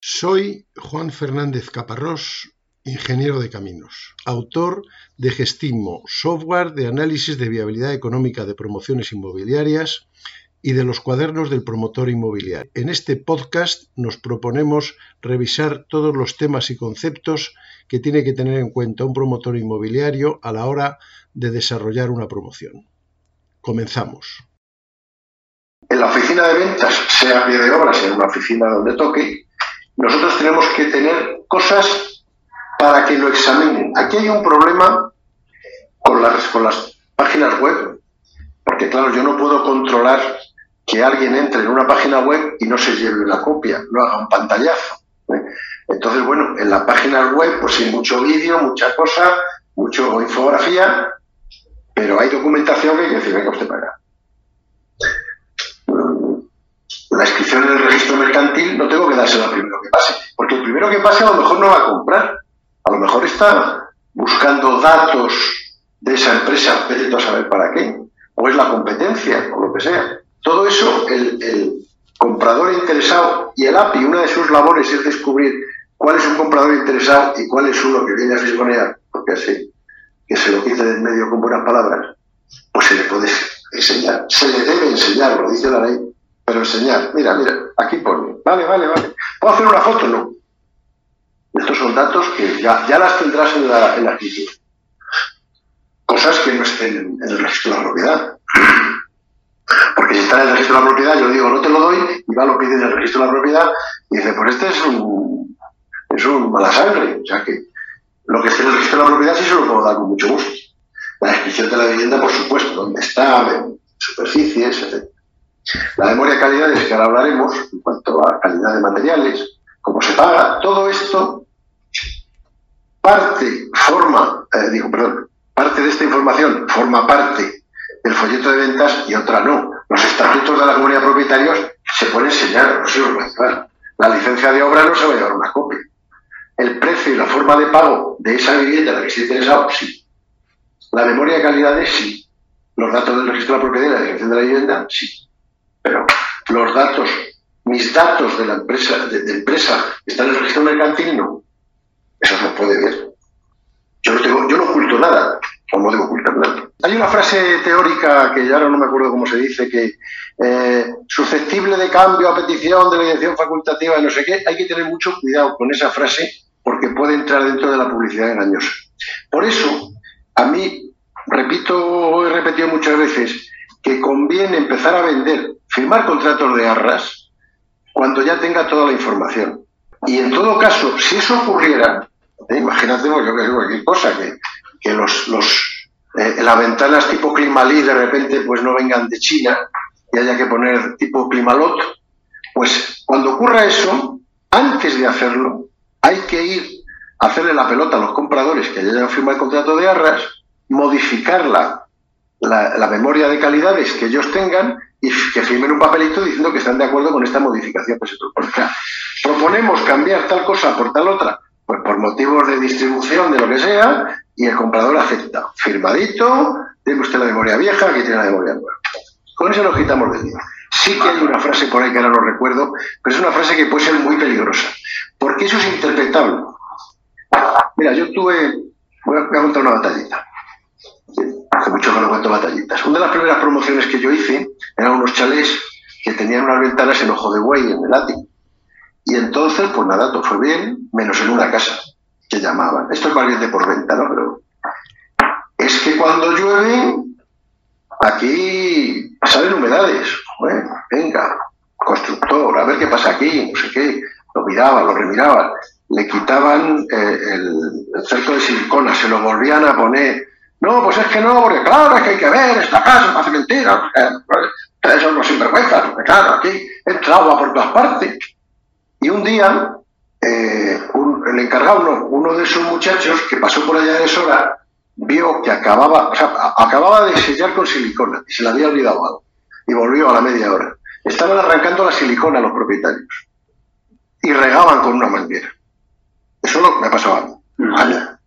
Soy Juan Fernández Caparrós, ingeniero de caminos, autor de Gestimo, software de análisis de viabilidad económica de promociones inmobiliarias y de los cuadernos del promotor inmobiliario. En este podcast nos proponemos revisar todos los temas y conceptos que tiene que tener en cuenta un promotor inmobiliario a la hora de desarrollar una promoción. Comenzamos. En la oficina de ventas, sea pie de obra, sea una oficina donde toque, nosotros tenemos que tener cosas para que lo examinen. Aquí hay un problema con las, con las páginas web, porque claro, yo no puedo controlar que alguien entre en una página web y no se lleve la copia, no haga un pantallazo. ¿eh? Entonces, bueno, en la página web, pues hay mucho vídeo, mucha cosa, mucho infografía, pero hay documentación que hay que decir, venga usted para la inscripción en el registro mercantil no tengo que dársela al primero que pase, porque el primero que pase a lo mejor no va a comprar, a lo mejor está buscando datos de esa empresa, vete a saber para qué, o es la competencia, o lo que sea. Todo eso, el, comprador interesado y el API, una de sus labores es descubrir cuál es un comprador interesado y cuál es uno que viene a fisgonear, porque así, que se lo quite en medio con buenas palabras, pues se le puede enseñar, se le debe enseñar, lo dice la ley, pero enseñar, mira, mira, aquí pone, vale, vale, vale. ¿Puedo hacer una foto? No. Estos son datos que ya, ya las tendrás en la, en la Cosas que no estén en, el registro de la propiedad. Porque si está en el registro de la propiedad, yo digo, no te lo doy, y va lo pide en el registro de la propiedad, y dice, pues este es un, es un mala sangre. O sea que lo que esté en el registro de la propiedad sí se lo puedo dar con mucho gusto. La descripción de la vivienda, por supuesto, dónde está, superficies, etc. La memoria de calidades, que ahora hablaremos, en cuanto a calidad de materiales, cómo se paga, todo esto parte, forma, eh, digo, perdón, parte de esta información forma parte del folleto de ventas y otra no. Los estatutos de la comunidad de propietarios se pueden enseñar, no se los va a. La licencia de obra no se va a llevar una copia. El precio y la forma de pago de esa vivienda la que esté interesado, sí. La memoria de calidades, sí. Los datos del registro de la propiedad y la dirección de la vivienda, sí pero los datos, mis datos de la empresa, de, empresa, están en el registro mercantil, no. Eso no puede ver. Yo no, oculto nada, o no debo ocultar nada. Hay una frase teórica que ya ahora no me acuerdo cómo se dice, que eh, susceptible de cambio a petición de la dirección facultativa, no sé qué, hay que tener mucho cuidado con esa frase porque puede entrar dentro de la publicidad engañosa. Por eso, a mí, repito, he repetido muchas veces, que conviene empezar a vender firmar contratos de arras cuando ya tenga toda la información. Y en todo caso, si eso ocurriera, ¿eh? imagínate, pues, yo que cualquier cosa, que, los, los eh, las ventanas tipo Climalí de repente pues no vengan de China y haya que poner tipo Climalot, pues cuando ocurra eso, antes de hacerlo, hay que ir a hacerle la pelota a los compradores que hayan firmado el contrato de arras, modificarla la, memoria de calidades que ellos tengan y que firmen un papelito diciendo que están de acuerdo con esta modificación. Pues, proponemos cambiar tal cosa por tal otra, pues por motivos de distribución, de lo que sea, y el comprador acepta. Firmadito, tiene usted la memoria vieja, aquí tiene la memoria nueva. Con eso nos quitamos del día. Sí que hay una frase por ahí que ahora no recuerdo, pero es una frase que puede ser muy peligrosa, porque eso es interpretable. Mira, yo tuve, voy a contar una batallita hace mucho que no cuento batallitas. Una de las primeras promociones que yo hice eran unos chalés que tenían unas ventanas en ojo de buey en el ático. Y entonces, pues nada, todo fue bien, menos en una casa que llamaban. Esto es más por venta, ¿no? Pero es que cuando llueve, aquí salen humedades. Venga, constructor, a ver qué pasa aquí, no sé qué. Lo miraban, lo remiraban. Le quitaban eh, el cerco de silicona, se lo volvían a poner no, pues es que no, porque claro, es que hay que ver, esta casa hace mentiras, ustedes son los sinvergüenzas, porque claro, aquí entra agua por todas partes. Y un día, eh, el encargado, uno, de esos muchachos que pasó por allá de Sora, vio que acababa, o sea, acababa de sellar con silicona y se le había olvidado algo. Y volvió a la media hora. Estaban arrancando la silicona los propietarios y regaban con una manguera. Eso lo me pasaba a mí. Mm.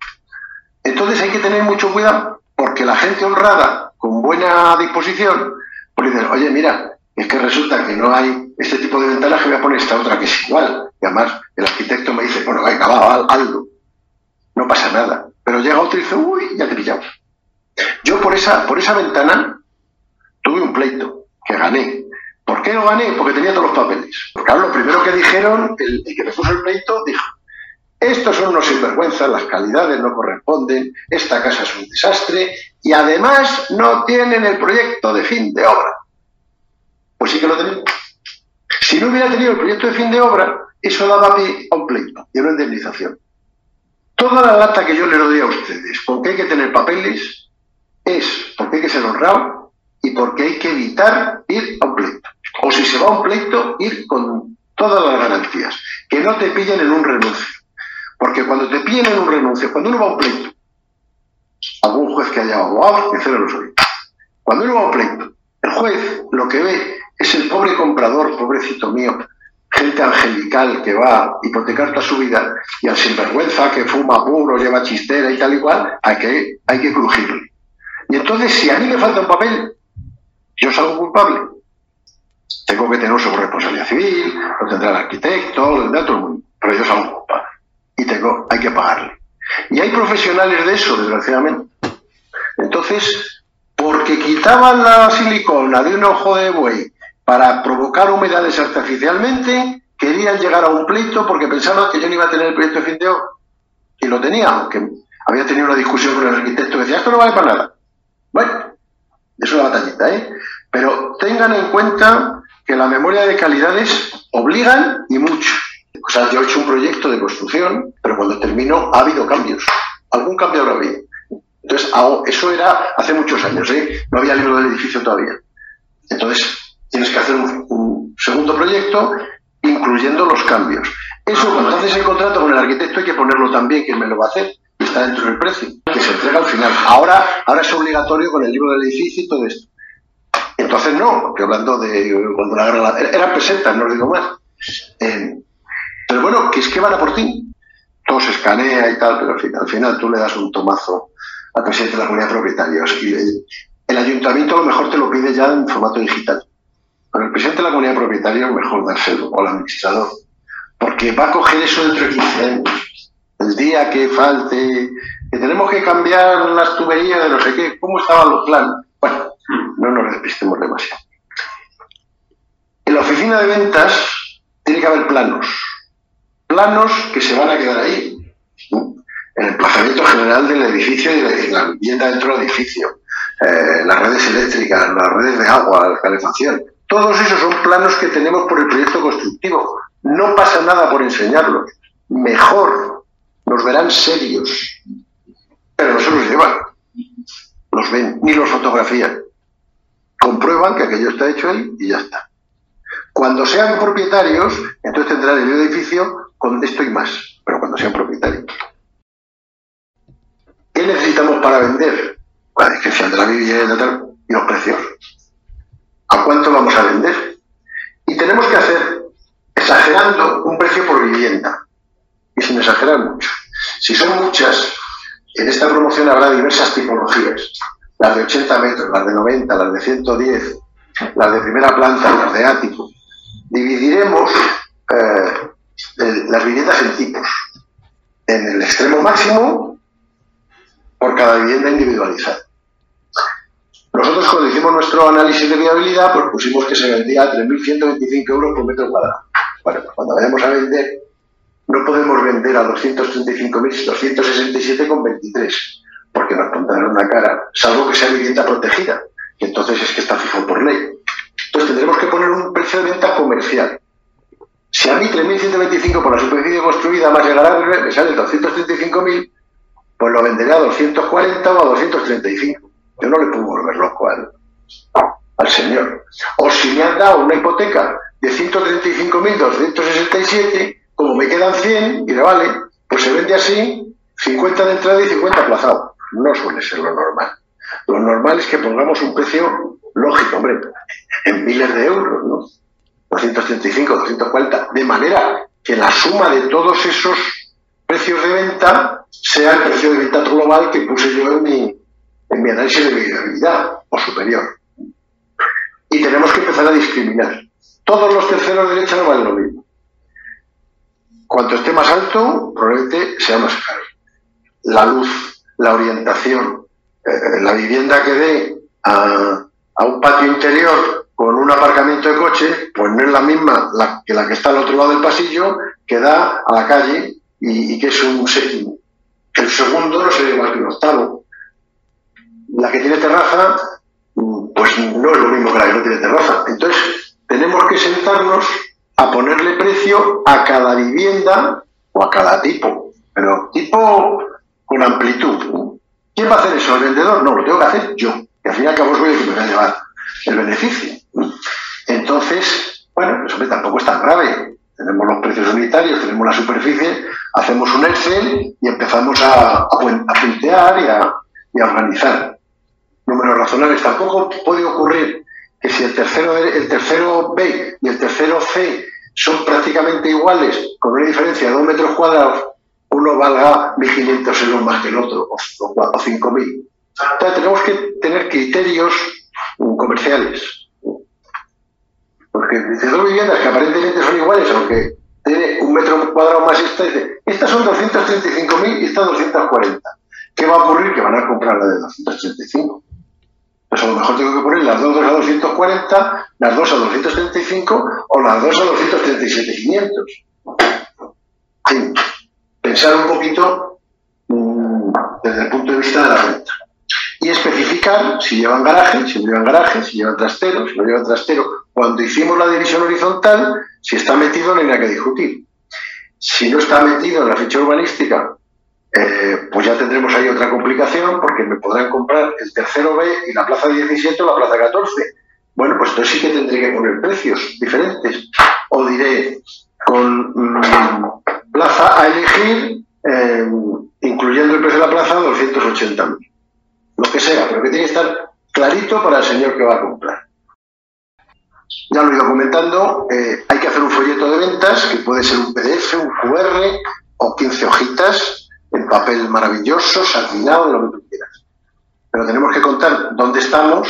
Entonces hay que tener mucho cuidado porque la gente honrada, con buena disposición, pues dice, oye, mira, es que resulta que no hay este tipo de ventanas que voy a poner esta otra que es igual. Y además el arquitecto me dice, bueno, venga, va, hazlo. No pasa nada. Pero llega otro y dice, uy, ya te pillamos. Yo por esa, por esa ventana tuve un pleito que gané. ¿Por qué lo gané? Porque tenía todos los papeles. Porque claro, lo primero que dijeron, el, que me puso el pleito, dijo, estos son unos sinvergüenzas, las calidades no corresponden, esta casa es un desastre y además no tienen el proyecto de fin de obra. Pues sí que lo tenían. Si no hubiera tenido el proyecto de fin de obra, eso daba pie a un pleito y una indemnización. Toda la lata que yo le doy a ustedes, porque hay que tener papeles, es porque hay que ser honrado y porque hay que evitar ir a un pleito. O si se va a un pleito, ir con todas las garantías. Que no te pillen en un renuncio. Porque cuando te pillen en un renuncio, cuando uno va a un pleito, algún juez que haya abogado, que lo soy. Cuando uno va a un pleito, el juez lo que ve es el pobre comprador, pobrecito mío, gente angelical que va a hipotecar toda su vida y al sinvergüenza que fuma puro, lleva chistera y tal y cual, hay que, hay que crujirle. Y entonces, si a mí me falta un papel, yo salgo culpable. Tengo que tener sobre responsabilidad civil, lo tendrá el arquitecto, lo tendrá todo el mundo, pero yo salgo culpable. Y tengo, hay que pagarle. Y hay profesionales de eso, desgraciadamente. Entonces, porque quitaban la silicona de un ojo de buey para provocar humedades artificialmente, querían llegar a un pleito porque pensaban que yo no iba a tener el proyecto de fin de obra. Y lo tenía, aunque había tenido una discusión con el arquitecto que decía, esto no vale para nada. Bueno, es una batallita, ¿eh? Pero tengan en cuenta que la memoria de calidades obligan y mucho. O sea, yo he hecho un proyecto de construcción, pero cuando termino ha habido cambios. Algún cambio habrá habido. Entonces, eso era hace muchos años, ¿eh? No había libro del edificio todavía. Entonces, tienes que hacer un, segundo proyecto incluyendo los cambios. Eso, cuando haces el contrato con el arquitecto, hay que ponerlo también, que me lo va a hacer, está dentro del precio, que se entrega al final. Ahora, ahora es obligatorio con el libro del edificio y todo esto. Entonces no, porque hablando de cuando la guerra eran pesetas, no lo digo más. Eh, pero bueno, que es que van a por ti. Todo se escanea y tal, pero al final, al final tú le das un tomazo al presidente de la comunidad de propietarios y el, ayuntamiento a lo mejor te lo pide ya en formato digital. Pero el presidente de la comunidad propietaria es mejor dárselo, o al administrador, porque va a coger eso dentro de 15 años. El día que falte, que tenemos que cambiar las tuberías de no sé qué, ¿cómo estaban los planes? Bueno, no nos despistemos demasiado. En la oficina de ventas tiene que haber planos. Planos que se van a quedar ahí. En el emplazamiento general del edificio y la vivienda dentro del edificio. Eh, las redes eléctricas, las redes de agua, la calefacción. Todos esos son planos que tenemos por el proyecto constructivo. No pasa nada por enseñarlos. Mejor, nos verán serios. Pero no se los llevan. Los ven, ni los fotografían. Comprueban que aquello está hecho ahí y ya está. Cuando sean propietarios, entonces tendrán el edificio con esto y más. Pero cuando sean propietarios. ¿Qué necesitamos para vender? La descripción de la vivienda y los precios a cuánto vamos a vender. Y tenemos que hacer, exagerando, un precio por vivienda. Y sin exagerar mucho. Si son muchas, en esta promoción habrá diversas tipologías. Las de 80 metros, las de 90, las de 110, las de primera planta, las de ático. Dividiremos eh, las viviendas en tipos. En el extremo máximo, por cada vivienda individualizada. Nosotros cuando hicimos nuestro análisis de viabilidad, pues pusimos que se vendía a 3.125 euros por metro cuadrado. Bueno, pues cuando vayamos a vender, no podemos vender a 235.267,23, porque nos pondrán una cara, salvo que sea vivienda protegida, que entonces es que está fijo por ley. Entonces tendremos que poner un precio de venta comercial. Si a mí 3.125 por la superficie construida más llegará me sale 235.000, pues lo venderé a 240 o a 235 yo no le puedo volver loco al, al señor. O si me han dado una hipoteca de 135.267, como me quedan 100, y le vale, pues se vende así, 50 de entrada y 50 aplazado. No suele ser lo normal. Lo normal es que pongamos un precio lógico, hombre, en miles de euros, ¿no? 235, 240, de manera que la suma de todos esos precios de venta sea el precio de venta global que puse yo en mi, en mi análisis de viabilidad o superior. Y tenemos que empezar a discriminar. Todos los terceros de derecha no valen lo mismo. cuanto esté más alto, probablemente sea más caro. La luz, la orientación, eh, la vivienda que dé a, un patio interior con un aparcamiento de coche, pues no es la misma que la que está al otro lado del pasillo, que da a la calle y, que es un séptimo. El segundo no sería igual que un octavo. La que tiene terraza, pues no es lo mismo que la que no tiene terraza. Entonces, tenemos que sentarnos a ponerle precio a cada vivienda o a cada tipo, pero tipo con amplitud. ¿Quién va a hacer eso? ¿El vendedor? No, lo tengo que hacer yo. Y al fin y al cabo voy a que me va a llevar el beneficio. Entonces, bueno, eso tampoco es tan grave. Tenemos los precios unitarios, tenemos la superficie, hacemos un Excel y empezamos a, a, y a, y a organizar. Números razonables. Tampoco puede ocurrir que si el tercero, el tercero B y el tercero C son prácticamente iguales, con una diferencia de dos metros cuadrados, uno valga 1.500 euros más que el otro, o, o 5.000. Entonces tenemos que tener criterios comerciales. Porque dice dos viviendas que aparentemente son iguales, aunque tiene un metro cuadrado más esta, dice, estas son 235.000 y esta 240. ¿Qué va a ocurrir? Que van a comprar la de 235. Pues a lo mejor tengo que poner las dos a 240, las dos a 235 o las dos a 237.500. pensar un poquito mm, desde el punto de vista de la renta. Si llevan garaje, si no llevan garaje, si llevan trastero, si no llevan trastero. Cuando hicimos la división horizontal, si está metido no hay nada que discutir. Si no está metido en la ficha urbanística eh, pues ya tendremos ahí otra complicación porque me podrán comprar el tercero B y la plaza 17 o la plaza 14. Bueno, pues entonces sí que tendré que poner precios diferentes. O diré, con mm, plaza a elegir, eh, incluyendo el precio de la plaza, 280.000. Lo que sea, pero que tiene que estar clarito para el señor que va a comprar. Ya lo he ido comentando, eh, hay que hacer un folleto de ventas, que puede ser un PDF, un QR o 15 hojitas, en papel maravilloso, satinado, lo que tú quieras. Pero tenemos que contar dónde estamos,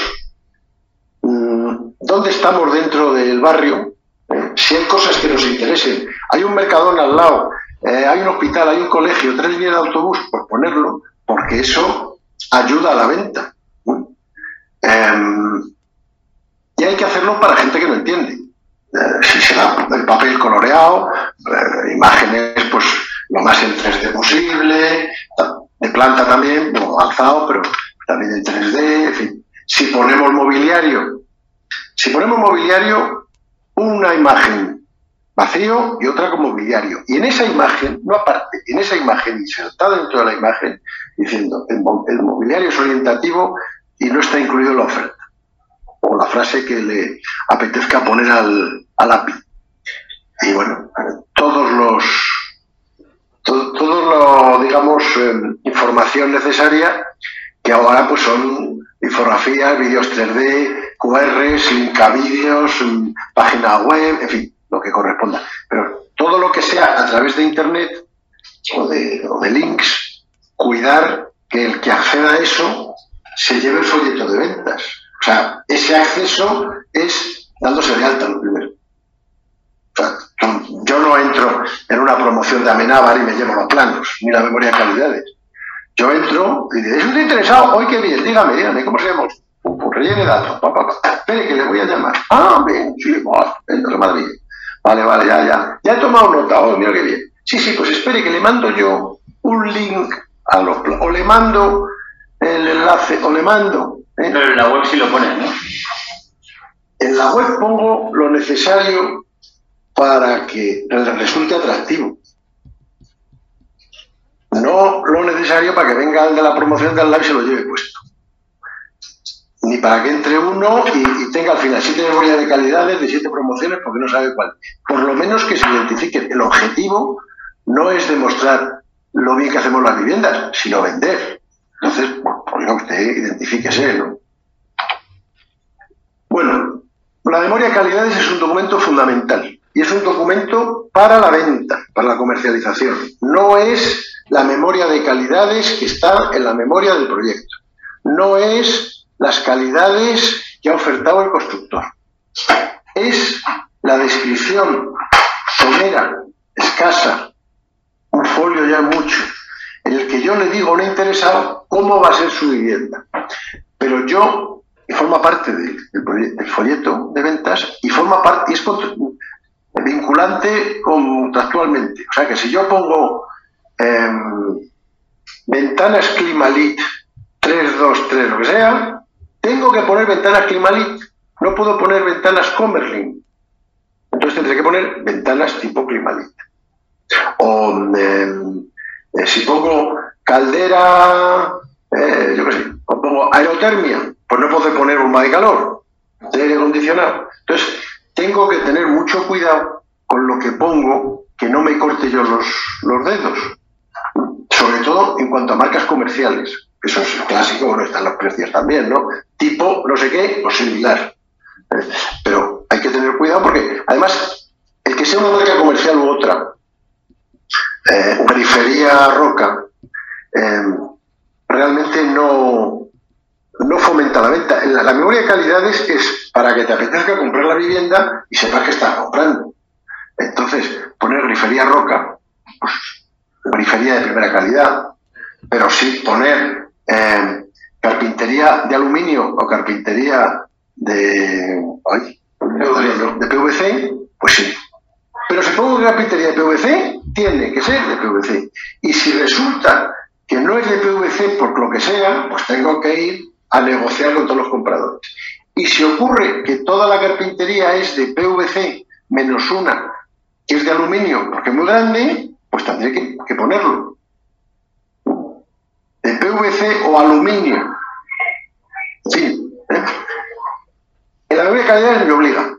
mm, dónde estamos dentro del barrio, ¿eh? si hay cosas que nos interesen. Hay un mercadón al lado, eh, hay un hospital, hay un colegio, tres líneas de autobús, por ponerlo, porque eso ayuda a la venta. Em, y hay que hacerlo para gente que no entiende. Eh, si se el papel coloreado, imágenes, pues lo más en 3D posible, de planta también, bueno, avanzado, pero también en 3D, en fin. Si ponemos mobiliario, si ponemos mobiliario, una imagen vacío y otra con mobiliario. Y en esa imagen, no aparte, en esa imagen insertada dentro de la imagen, diciendo, el, mobiliario es orientativo y no está incluido en la oferta. O la frase que le apetezca poner al, al lápiz. Y bueno, todos los todo, lo, digamos, em, información necesaria que ahora pues son infografías, vídeos 3D, QRs, link a vídeos, em, página web, en fin, lo que corresponda. Pero todo lo que sea a través de Internet o de, o de links, cuidar que el que acceda a eso se lleve el folleto de ventas. O sea, ese acceso es dándose de alta lo primero. O sea, yo no entro en una promoción de Amenábar y me llevo los planos, ni la memoria de calidades. Yo entro y digo, ¿es usted interesado? Hoy qué bien, dígame, dígame, ¿cómo se llama? Pues rellene datos, papá, espere que le voy a llamar. Ah, bien, sí, pues, madre Vale, vale, ya, ya. Ya he tomado nota, oh, mira qué bien. Sí, sí, pues espere que le mando yo un link a los o le mando el enlace, o le mando. ¿eh? Pero en la web sí lo pones, ¿no? En la web pongo lo necesario para que resulte atractivo. No lo necesario para que venga el de la promoción de al lado y se lo lleve puesto. Ni para que entre uno y, tenga al final siete memorias de calidades de siete promociones porque no sabe cuál. Por lo menos que se identifique. El objetivo no es demostrar lo bien que hacemos las viviendas, sino vender. Entonces, bueno, pues usted identifíquese, ¿no? Bueno, la memoria de calidades es un documento fundamental y es un documento para la venta, para la comercialización. No es la memoria de calidades que está en la memoria del proyecto. No es las calidades que ha ofertado el constructor. Es la descripción somera, escasa, engañar mucho, en el que yo le digo a un interesado cómo va a ser su vivienda. Pero yo, y forma parte del, folleto de ventas, y forma parte, y es vinculante contractualmente. O sea que si yo pongo em, ventanas Climalit 323, lo que sea, tengo que poner ventanas Climalit. No puedo poner ventanas Comerlin. Entonces tendré que poner ventanas tipo Climalit. O em, eh, si pongo caldera, eh, yo qué sé, o pongo aerotermia, pues no puedo poner bomba de calor, de aire acondicionado. Entonces, tengo que tener mucho cuidado con lo que pongo, que no me corte yo los, los dedos. Sobre todo en cuanto a marcas comerciales. Eso es clásico, bueno, están los precios también, ¿no? Tipo, no sé qué, o similar. Pero hay que tener cuidado porque, además, el que sea una marca comercial u otra, eh, periferia roca, eh, realmente no, no fomenta la venta. La, la, memoria de calidades es para que te apetezca comprar la vivienda y sepas que estás comprando. Entonces, poner grifería roca, pues grifería de primera calidad, pero sí poner eh, carpintería de aluminio o carpintería de, de PVC, pues sí. Pero si pongo carpintería de PVC, tiene que ser de PVC. Y si resulta que no es de PVC por lo que sea, pues tengo que ir a negociar con todos los compradores. Y si ocurre que toda la carpintería es de PVC menos una que es de aluminio porque es muy grande, pues tendré que, ponerlo. De PVC o aluminio. Sí. ¿eh? La de calidad me obliga.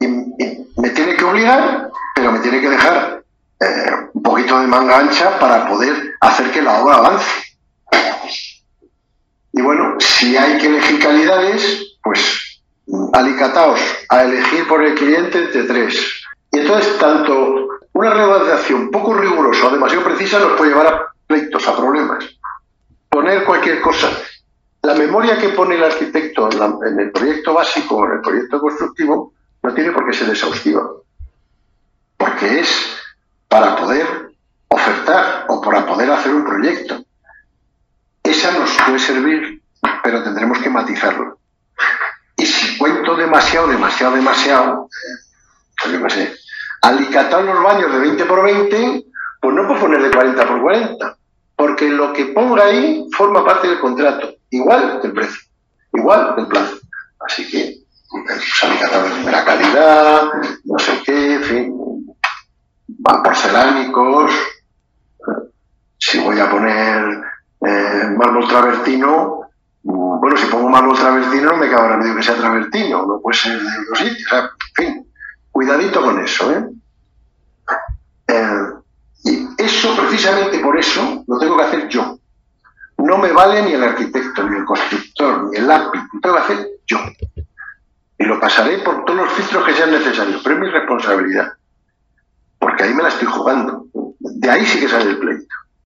Y, me tiene que obligar, pero me tiene que dejar un poquito de manga ancha para poder hacer que la obra avance. Y bueno, si hay que elegir calidades, pues alicataos a elegir por el cliente entre tres. Y entonces, tanto una redacción poco rigurosa o demasiado precisa nos puede llevar a pleitos, a problemas. Poner cualquier cosa. La memoria que pone el arquitecto en, el proyecto básico o en el proyecto constructivo no tiene por qué ser exhaustiva. Porque es para poder ofertar o para poder hacer un proyecto. Esa nos puede servir, pero tendremos que matizarlo. Y si cuento demasiado, demasiado, demasiado, pues yo qué sé, alicatar los baños de 20 por 20, pues no puedo poner de 40 por 40, porque lo que ponga ahí forma parte del contrato, igual del precio, igual del plazo. Así que, pues, alicatados de calidad, no sé qué, van porcelánicos. Si voy a poner eh, mármol travertino, mm, bueno, si pongo mármol travertino no me cabe medio que sea travertino, no puede ser de otro sitio. O sea, en fin, Cuidadito con eso, ¿eh? ¿eh? Y eso, precisamente por eso, lo tengo que hacer yo. No me vale ni el arquitecto, ni el constructor, ni el lápiz, lo tengo que hacer yo. Y lo pasaré por todos los filtros que sean necesarios, pero es mi responsabilidad. Porque ahí me la estoy jugando. De ahí sí que sale el pleito.